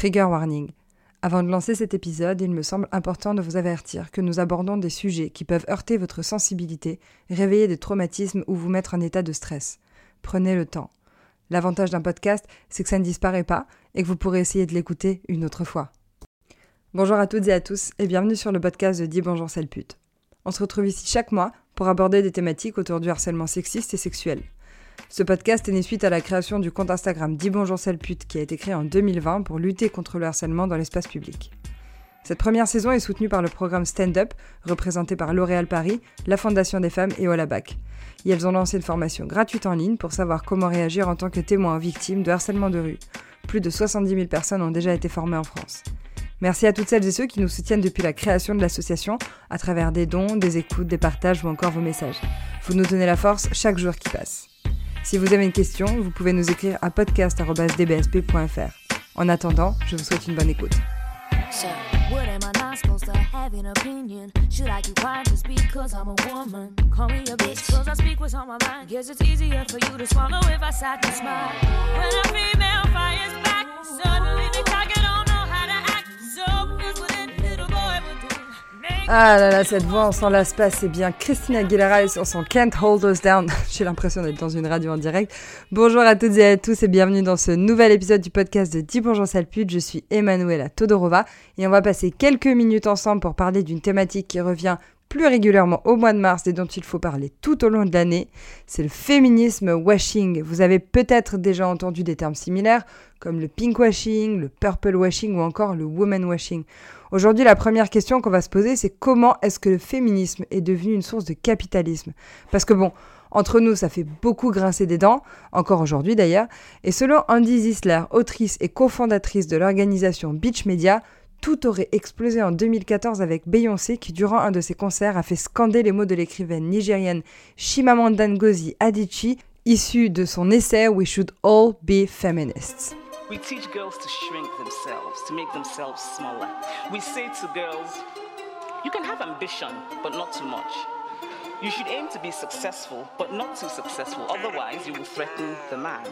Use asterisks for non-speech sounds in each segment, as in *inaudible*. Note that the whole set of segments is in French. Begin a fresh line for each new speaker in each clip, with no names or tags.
Trigger warning. Avant de lancer cet épisode, il me semble important de vous avertir que nous abordons des sujets qui peuvent heurter votre sensibilité, réveiller des traumatismes ou vous mettre en état de stress. Prenez le temps. L'avantage d'un podcast, c'est que ça ne disparaît pas et que vous pourrez essayer de l'écouter une autre fois. Bonjour à toutes et à tous et bienvenue sur le podcast de Dis Bonjour Sale Pute. On se retrouve ici chaque mois pour aborder des thématiques autour du harcèlement sexiste et sexuel. Ce podcast est né suite à la création du compte Instagram Dis Bonjour Pute qui a été créé en 2020 pour lutter contre le harcèlement dans l'espace public. Cette première saison est soutenue par le programme Stand Up, représenté par L'Oréal Paris, la Fondation des femmes et Olabac. Et elles ont lancé une formation gratuite en ligne pour savoir comment réagir en tant que témoin victime de harcèlement de rue. Plus de 70 000 personnes ont déjà été formées en France. Merci à toutes celles et ceux qui nous soutiennent depuis la création de l'association à travers des dons, des écoutes, des partages ou encore vos messages. Vous nous donnez la force chaque jour qui passe. Si vous avez une question, vous pouvez nous écrire à podcast.dbsp.fr. En attendant, je vous souhaite une bonne écoute. Ah là là, cette voix, on s'en lasse pas, c'est bien Christina Aguilera et sur Can't Hold Us Down. *laughs* J'ai l'impression d'être dans une radio en direct. Bonjour à toutes et à tous et bienvenue dans ce nouvel épisode du podcast de 10 Bonjour Salpute. Je suis Emanuela Todorova et on va passer quelques minutes ensemble pour parler d'une thématique qui revient plus régulièrement au mois de mars et dont il faut parler tout au long de l'année, c'est le féminisme washing. Vous avez peut-être déjà entendu des termes similaires comme le pink washing, le purple washing ou encore le woman washing. Aujourd'hui, la première question qu'on va se poser, c'est comment est-ce que le féminisme est devenu une source de capitalisme? Parce que bon, entre nous, ça fait beaucoup grincer des dents, encore aujourd'hui d'ailleurs, et selon Andy Zisler, autrice et cofondatrice de l'organisation Beach Media, tout aurait explosé en 2014 avec Beyoncé qui, durant un de ses concerts, a fait scander les mots de l'écrivaine nigérienne Chimamanda Ngozi Adichie, issu de son essai We Should All Be Feminists. We teach girls to shrink themselves, to make themselves smaller. We say to girls, you can have ambition, but not too much. You should aim to be successful, but not too successful, otherwise you will threaten the man.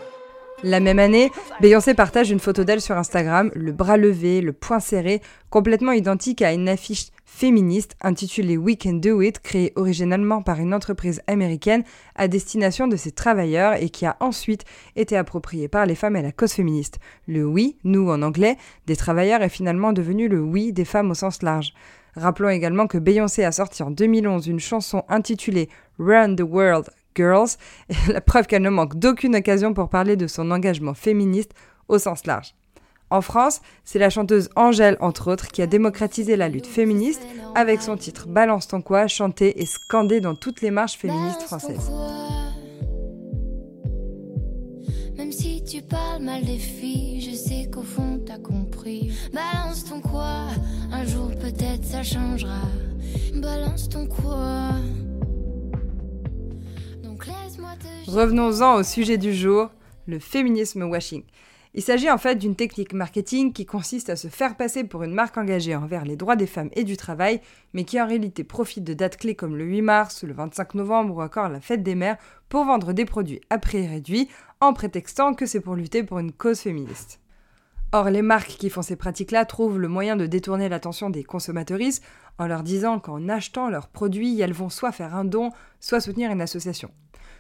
La même année, Beyoncé partage une photo d'elle sur Instagram, le bras levé, le poing serré, complètement identique à une affiche féministe intitulée We Can Do It, créée originellement par une entreprise américaine à destination de ses travailleurs et qui a ensuite été appropriée par les femmes et la cause féministe. Le oui, nous en anglais, des travailleurs est finalement devenu le oui des femmes au sens large. Rappelons également que Beyoncé a sorti en 2011 une chanson intitulée Run the World Girls, *laughs* la preuve qu'elle ne manque d'aucune occasion pour parler de son engagement féministe au sens large. En France, c'est la chanteuse Angèle, entre autres, qui a démocratisé la lutte féministe avec son titre Balance ton quoi, chanté et scandé dans toutes les marches féministes françaises. Même si tu parles mal des filles, je sais qu'au fond t'as compris. Balance ton quoi, un jour peut-être ça changera. Balance ton quoi. Revenons-en au sujet du jour, le féminisme washing. Il s'agit en fait d'une technique marketing qui consiste à se faire passer pour une marque engagée envers les droits des femmes et du travail, mais qui en réalité profite de dates clés comme le 8 mars, le 25 novembre ou encore la fête des mères pour vendre des produits à prix réduit en prétextant que c'est pour lutter pour une cause féministe. Or, les marques qui font ces pratiques-là trouvent le moyen de détourner l'attention des consommatrices en leur disant qu'en achetant leurs produits, elles vont soit faire un don, soit soutenir une association.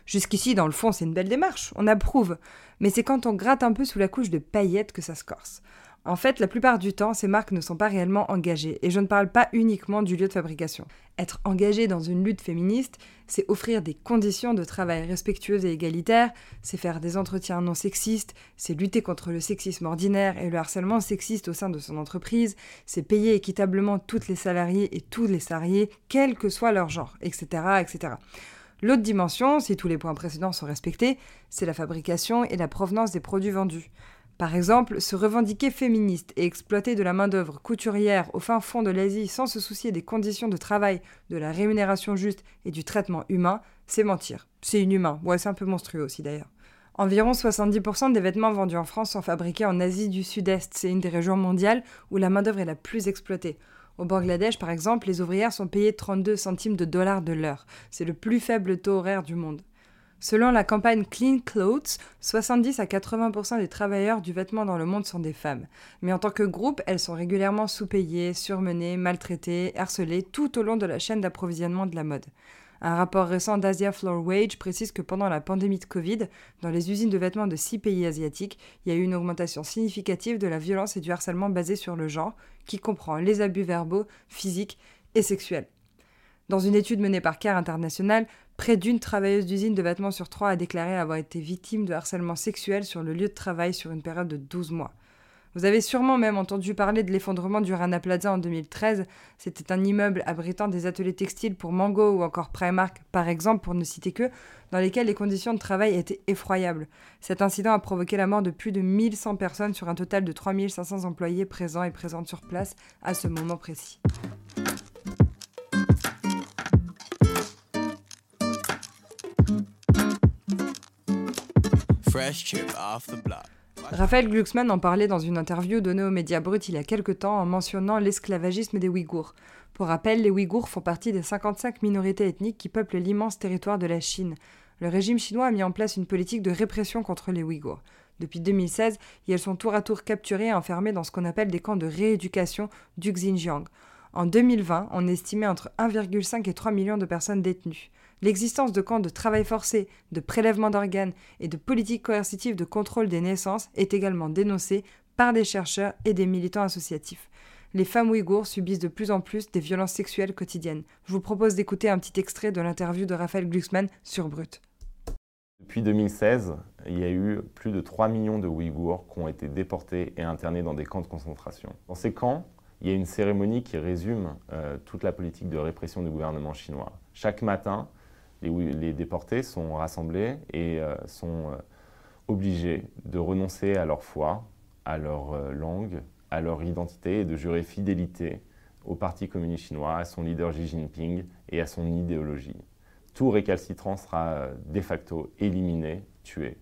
Jusqu'ici, dans le fond, c'est une belle démarche, on approuve. Mais c'est quand on gratte un peu sous la couche de paillettes que ça se corse. En fait, la plupart du temps, ces marques ne sont pas réellement engagées, et je ne parle pas uniquement du lieu de fabrication. Être engagé dans une lutte féministe, c'est offrir des conditions de travail respectueuses et égalitaires, c'est faire des entretiens non sexistes, c'est lutter contre le sexisme ordinaire et le harcèlement sexiste au sein de son entreprise, c'est payer équitablement toutes les salariés et tous les salariés, quel que soit leur genre, etc., etc. L'autre dimension, si tous les points précédents sont respectés, c'est la fabrication et la provenance des produits vendus. Par exemple, se revendiquer féministe et exploiter de la main-d'œuvre couturière au fin fond de l'Asie sans se soucier des conditions de travail, de la rémunération juste et du traitement humain, c'est mentir. C'est inhumain. Ouais, c'est un peu monstrueux aussi d'ailleurs. Environ 70% des vêtements vendus en France sont fabriqués en Asie du Sud-Est. C'est une des régions mondiales où la main-d'œuvre est la plus exploitée. Au Bangladesh, par exemple, les ouvrières sont payées 32 centimes de dollars de l'heure. C'est le plus faible taux horaire du monde. Selon la campagne Clean Clothes, 70 à 80% des travailleurs du vêtement dans le monde sont des femmes. Mais en tant que groupe, elles sont régulièrement sous-payées, surmenées, maltraitées, harcelées tout au long de la chaîne d'approvisionnement de la mode. Un rapport récent d'Asia Floor Wage précise que pendant la pandémie de Covid, dans les usines de vêtements de six pays asiatiques, il y a eu une augmentation significative de la violence et du harcèlement basé sur le genre, qui comprend les abus verbaux, physiques et sexuels. Dans une étude menée par CARE International, près d'une travailleuse d'usine de vêtements sur trois a déclaré avoir été victime de harcèlement sexuel sur le lieu de travail sur une période de 12 mois. Vous avez sûrement même entendu parler de l'effondrement du Rana Plaza en 2013. C'était un immeuble abritant des ateliers textiles pour Mango ou encore Primark, par exemple, pour ne citer que, dans lesquels les conditions de travail étaient effroyables. Cet incident a provoqué la mort de plus de 1100 personnes sur un total de 3500 employés présents et présentes sur place à ce moment précis. Fresh chip off the block. Raphaël Glucksmann en parlait dans une interview donnée aux médias Brut il y a quelque temps en mentionnant l'esclavagisme des Ouïghours. Pour rappel, les Ouïghours font partie des 55 minorités ethniques qui peuplent l'immense territoire de la Chine. Le régime chinois a mis en place une politique de répression contre les Ouïghours. Depuis 2016, ils sont tour à tour capturés et enfermés dans ce qu'on appelle des camps de rééducation du Xinjiang. En 2020, on estimait entre 1,5 et 3 millions de personnes détenues. L'existence de camps de travail forcé, de prélèvement d'organes et de politiques coercitives de contrôle des naissances est également dénoncée par des chercheurs et des militants associatifs. Les femmes ouïghours subissent de plus en plus des violences sexuelles quotidiennes. Je vous propose d'écouter un petit extrait de l'interview de Raphaël Glucksmann sur Brut.
Depuis 2016, il y a eu plus de 3 millions de Ouïghours qui ont été déportés et internés dans des camps de concentration. Dans ces camps, il y a une cérémonie qui résume euh, toute la politique de répression du gouvernement chinois. Chaque matin, les, déportés sont rassemblés et euh, sont euh, obligés de renoncer à leur foi, à leur euh, langue, à leur identité et de jurer fidélité au Parti communiste chinois, à son leader Xi Jinping et à son idéologie. Tout récalcitrant sera de facto éliminé, tué.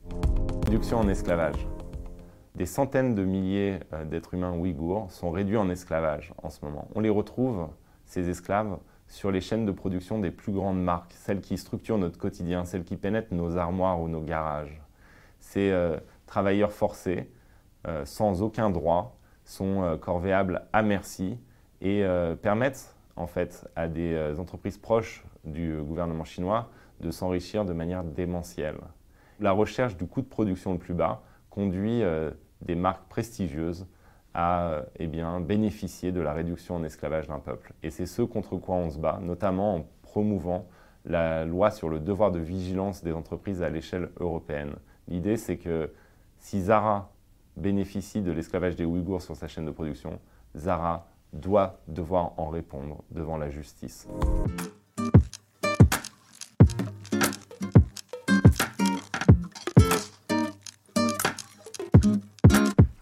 Réduction en esclavage. Des centaines de milliers d'êtres humains ouïghours sont réduits en esclavage en ce moment. On les retrouve, ces esclaves, sur les chaînes de production des plus grandes marques, celles qui structurent notre quotidien, celles qui pénètrent nos armoires ou nos garages. Ces euh, travailleurs forcés, euh, sans aucun droit, sont euh, corvéables à merci et permettent en fait à des entreprises proches du gouvernement chinois de s'enrichir de manière démentielle. La recherche du coût de production le plus bas conduit des marques prestigieuses à eh bien, bénéficier de la réduction en esclavage d'un peuple. Et c'est ce contre quoi on se bat, notamment en promouvant la loi sur le devoir de vigilance des entreprises à l'échelle européenne. L'idée, c'est que si Zara bénéficie de l'esclavage des Ouïghours sur sa chaîne de production, Zara doit devoir en répondre devant la justice.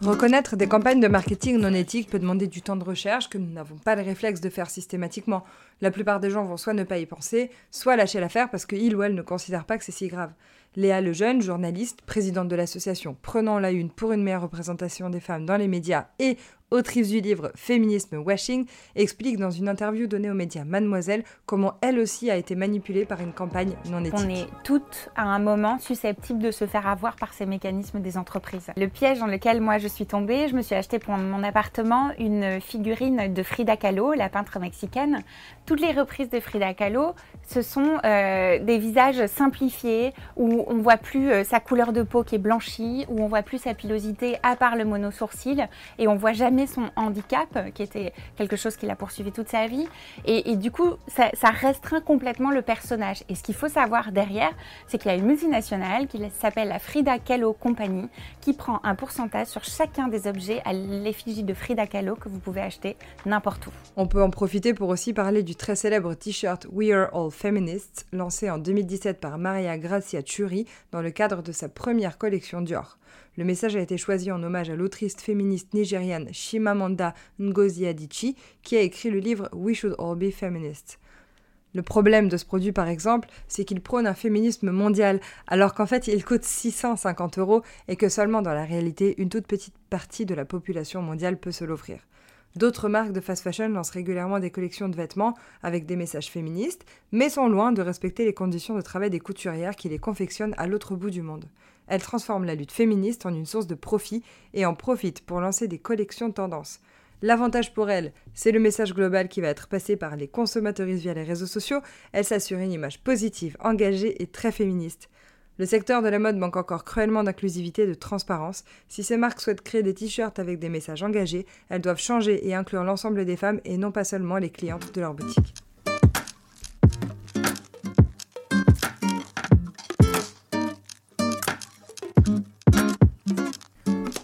Reconnaître des campagnes de marketing non éthiques peut demander du temps de recherche que nous n'avons pas le réflexe de faire systématiquement. La plupart des gens vont soit ne pas y penser, soit lâcher l'affaire parce qu'ils ou elles ne considèrent pas que c'est si grave. Léa Lejeune, journaliste, présidente de l'association Prenons la Une pour une meilleure représentation des femmes dans les médias et autrice du livre Féminisme Washing, explique dans une interview donnée aux médias Mademoiselle comment elle aussi a été manipulée par une campagne non éthique.
On est toutes à un moment susceptibles de se faire avoir par ces mécanismes des entreprises. Le piège dans lequel moi je suis tombée, je me suis acheté pour mon appartement une figurine de Frida Kahlo, la peintre mexicaine. Toutes les reprises de Frida Kahlo, ce sont euh, des visages simplifiés où on voit plus euh, sa couleur de peau qui est blanchie, où on voit plus sa pilosité à part le mono-sourcil et on voit jamais son handicap, qui était quelque chose qui l'a poursuivi toute sa vie. Et, du coup, ça, restreint complètement le personnage. Et ce qu'il faut savoir derrière, c'est qu'il y a une multinationale qui s'appelle la Frida Kahlo Company, qui prend un pourcentage sur chacun des objets à l'effigie de Frida Kahlo que vous pouvez acheter n'importe où.
On peut en profiter pour aussi parler du très célèbre t-shirt We Are All Feminists, lancé en 2017 par Maria Grazia Dans le cadre de sa première collection Dior. Le message a été choisi en hommage à l'autrice féministe nigériane Shimamanda Ngozi Adichie, qui a écrit le livre We Should All Be Feminists. Le problème de ce produit, par exemple, c'est qu'il prône un féminisme mondial, alors qu'en fait il coûte 650 euros et que seulement dans la réalité, une toute petite partie de la population mondiale peut se l'offrir. D'autres marques de fast fashion lancent régulièrement des collections de vêtements avec des messages féministes, mais sont loin de respecter les conditions de travail des couturières qui les confectionnent à l'autre bout du monde. Elles transforment la lutte féministe en une source de profit et en profitent pour lancer des collections de tendance. L'avantage pour elles, c'est le message global qui va être passé par les consommateurs via les réseaux sociaux. Elles s'assurent une image positive, engagée et très féministe. Le secteur de la mode manque encore cruellement d'inclusivité et de transparence. Si ces marques souhaitent créer des t-shirts avec des messages engagés, elles doivent changer et inclure l'ensemble des femmes et non pas seulement les clientes de leur boutique.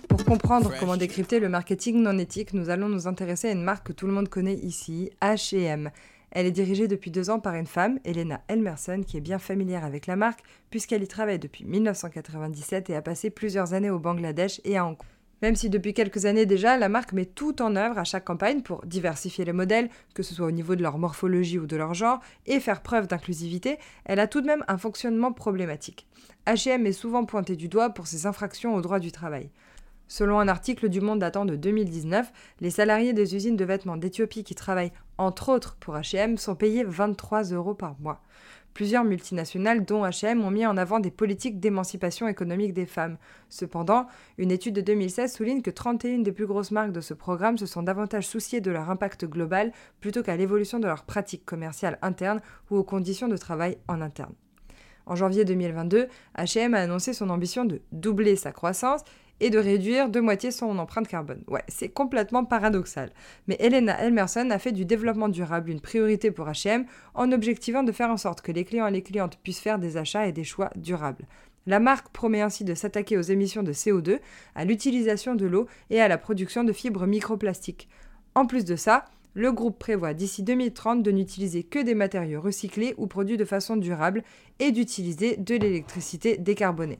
Pour comprendre comment décrypter le marketing non éthique, nous allons nous intéresser à une marque que tout le monde connaît ici, H&M. Elle est dirigée depuis deux ans par une femme, Elena Elmerson, qui est bien familière avec la marque, puisqu'elle y travaille depuis 1997 et a passé plusieurs années au Bangladesh et à Hong Kong. Même si depuis quelques années déjà, la marque met tout en œuvre à chaque campagne pour diversifier les modèles, que ce soit au niveau de leur morphologie ou de leur genre, et faire preuve d'inclusivité, elle a tout de même un fonctionnement problématique. H&M est souvent pointé du doigt pour ses infractions au droit du travail. Selon un article du Monde datant de 2019, les salariés des usines de vêtements d'Éthiopie qui travaillent entre autres pour H&M sont payés 23 euros par mois. Plusieurs multinationales, dont H&M, ont mis en avant des politiques d'émancipation économique des femmes. Cependant, une étude de 2016 souligne que 31 des plus grosses marques de ce programme se sont davantage souciées de leur impact global plutôt qu'à l'évolution de leurs pratiques commerciales internes ou aux conditions de travail en interne. En janvier 2022, H&M a annoncé son ambition de doubler sa croissance et de réduire de moitié son empreinte carbone. Ouais, c'est complètement paradoxal. Mais Elena Elmerson a fait du développement durable une priorité pour H&M en objectivant de faire en sorte que les clients et les clientes puissent faire des achats et des choix durables. La marque promet ainsi de s'attaquer aux émissions de CO2, à l'utilisation de l'eau et à la production de fibres microplastiques. En plus de ça, le groupe prévoit d'ici 2030 de n'utiliser que des matériaux recyclés ou produits de façon durable et d'utiliser de l'électricité décarbonée.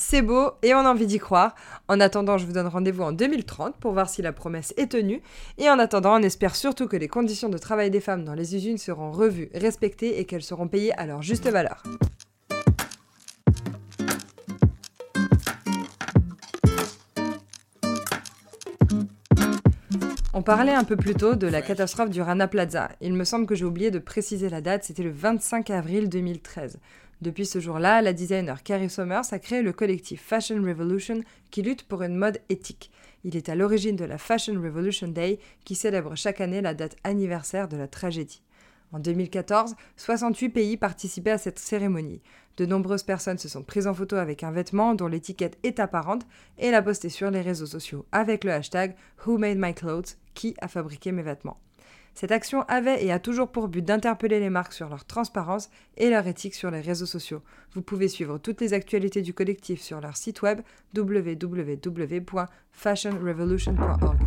C'est beau et on a envie d'y croire. En attendant, je vous donne rendez-vous en 2030 pour voir si la promesse est tenue. Et en attendant, on espère surtout que les conditions de travail des femmes dans les usines seront revues, respectées et qu'elles seront payées à leur juste valeur. On parlait un peu plus tôt de la catastrophe du Rana Plaza. Il me semble que j'ai oublié de préciser la date, c'était le 25 avril 2013. Depuis ce jour-là, la designer Carrie Sommers a créé le collectif Fashion Revolution qui lutte pour une mode éthique. Il est à l'origine de la Fashion Revolution Day qui célèbre chaque année la date anniversaire de la tragédie. En 2014, 68 pays participaient à cette cérémonie. De nombreuses personnes se sont prises en photo avec un vêtement dont l'étiquette est apparente et l'a posté sur les réseaux sociaux avec le hashtag Who Made My Clothes qui a fabriqué mes vêtements. Cette action avait et a toujours pour but d'interpeller les marques sur leur transparence et leur éthique sur les réseaux sociaux. Vous pouvez suivre toutes les actualités du collectif sur leur site web www.fashionrevolution.org.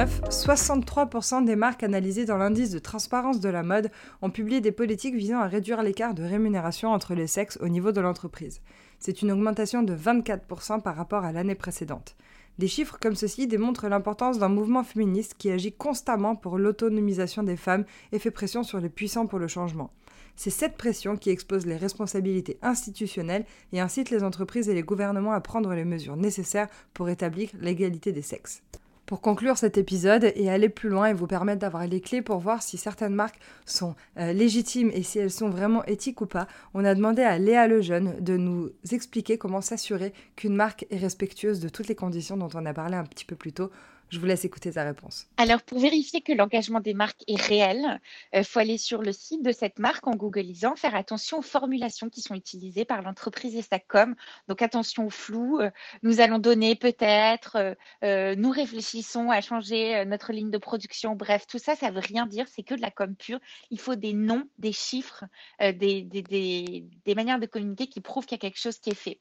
2019, 63% des marques analysées dans l'indice de transparence de la mode ont publié des politiques visant à réduire l'écart de rémunération entre les sexes au niveau de l'entreprise. C'est une augmentation de 24% par rapport à l'année précédente. Des chiffres comme ceci démontrent l'importance d'un mouvement féministe qui agit constamment pour l'autonomisation des femmes et fait pression sur les puissants pour le changement. C'est cette pression qui expose les responsabilités institutionnelles et incite les entreprises et les gouvernements à prendre les mesures nécessaires pour établir l'égalité des sexes. Pour conclure cet épisode et aller plus loin et vous permettre d'avoir les clés pour voir si certaines marques sont euh, légitimes et si elles sont vraiment éthiques ou pas, on a demandé à Léa Lejeune de nous expliquer comment s'assurer qu'une marque est respectueuse de toutes les conditions dont on a parlé un petit peu plus tôt je vous laisse écouter sa réponse.
Alors, pour vérifier que l'engagement des marques est réel, il euh, faut aller sur le site de cette marque en googlisant, faire attention aux formulations qui sont utilisées par l'entreprise et sa com. Donc, attention au flou. Euh, nous allons donner peut-être, euh, nous réfléchissons à changer notre ligne de production. Bref, tout ça, ça veut rien dire. C'est que de la com pure. Il faut des noms, des chiffres, des manières de communiquer qui prouvent qu'il y a quelque chose qui est fait.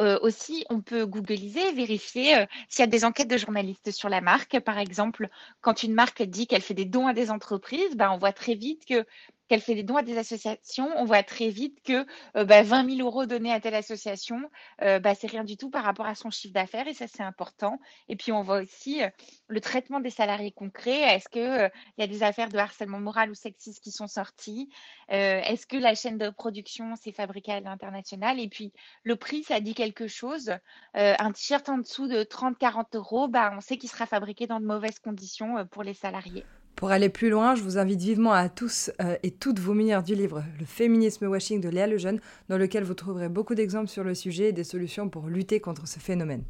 Euh, aussi, on peut googliser, vérifier euh, s'il y a des enquêtes de journalistes sur la marque. Par exemple, quand une marque dit qu'elle fait des dons à des entreprises, ben, on voit très vite que qu'elle fait des dons à des associations, on voit très vite que euh, bah, 20 000 euros donnés à telle association, euh, bah, c'est rien du tout par rapport à son chiffre d'affaires et ça c'est important. Et puis on voit aussi euh, le traitement des salariés concrets. Est-ce qu'il il y a des affaires de harcèlement moral ou sexiste qui sont sorties? Est-ce que la chaîne de production s'est fabriquée à l'international? Et puis le prix, ça dit quelque chose. un t-shirt en dessous de 30-40 euros, bah, on sait qu'il sera fabriqué dans de mauvaises conditions pour les salariés.
Pour aller plus loin, je vous invite vivement à tous euh, et toutes vous munir du livre Le féminisme washing de Léa Lejeune, dans lequel vous trouverez beaucoup d'exemples sur le sujet et des solutions pour lutter contre ce phénomène.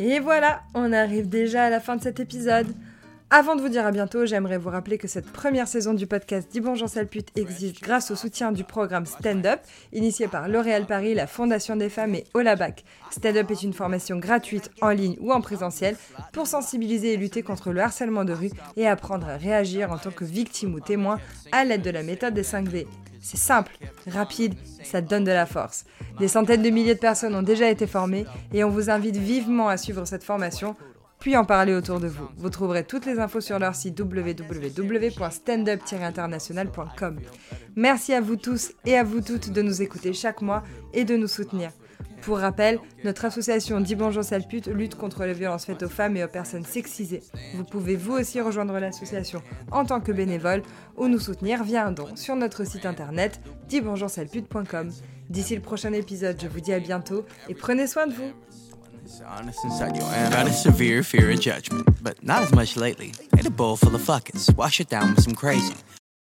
Et voilà, on arrive déjà à la fin de cet épisode. Avant de vous dire à bientôt, j'aimerais vous rappeler que cette première saison du podcast Dis bonjour sale pute existe grâce au soutien du programme Stand Up, initié par L'Oréal Paris, la Fondation des femmes et Olabac. Stand Up est une formation gratuite en ligne ou en présentiel pour sensibiliser et lutter contre le harcèlement de rue et apprendre à réagir en tant que victime ou témoin à l'aide de la méthode des 5 V. C'est simple, rapide, ça donne de la force. Des centaines de milliers de personnes ont déjà été formées et on vous invite vivement à suivre cette formation puis en parler autour de vous. Vous trouverez toutes les infos sur leur site www.standup-international.com. Merci à vous tous et à vous toutes de nous écouter chaque mois et de nous soutenir. Pour rappel, notre association Dis Bonjour lutte contre les violences faites aux femmes et aux personnes sexisées. Vous pouvez vous aussi rejoindre l'association en tant que bénévole ou nous soutenir via un don sur notre site internet disbonjoursalpute.com. D'ici le prochain épisode, je vous dis à bientôt et prenez soin de vous. Honest inside your end. Got a severe fear of judgment, but not as much lately. Ate a bowl full of fuckets, wash it down with some crazy.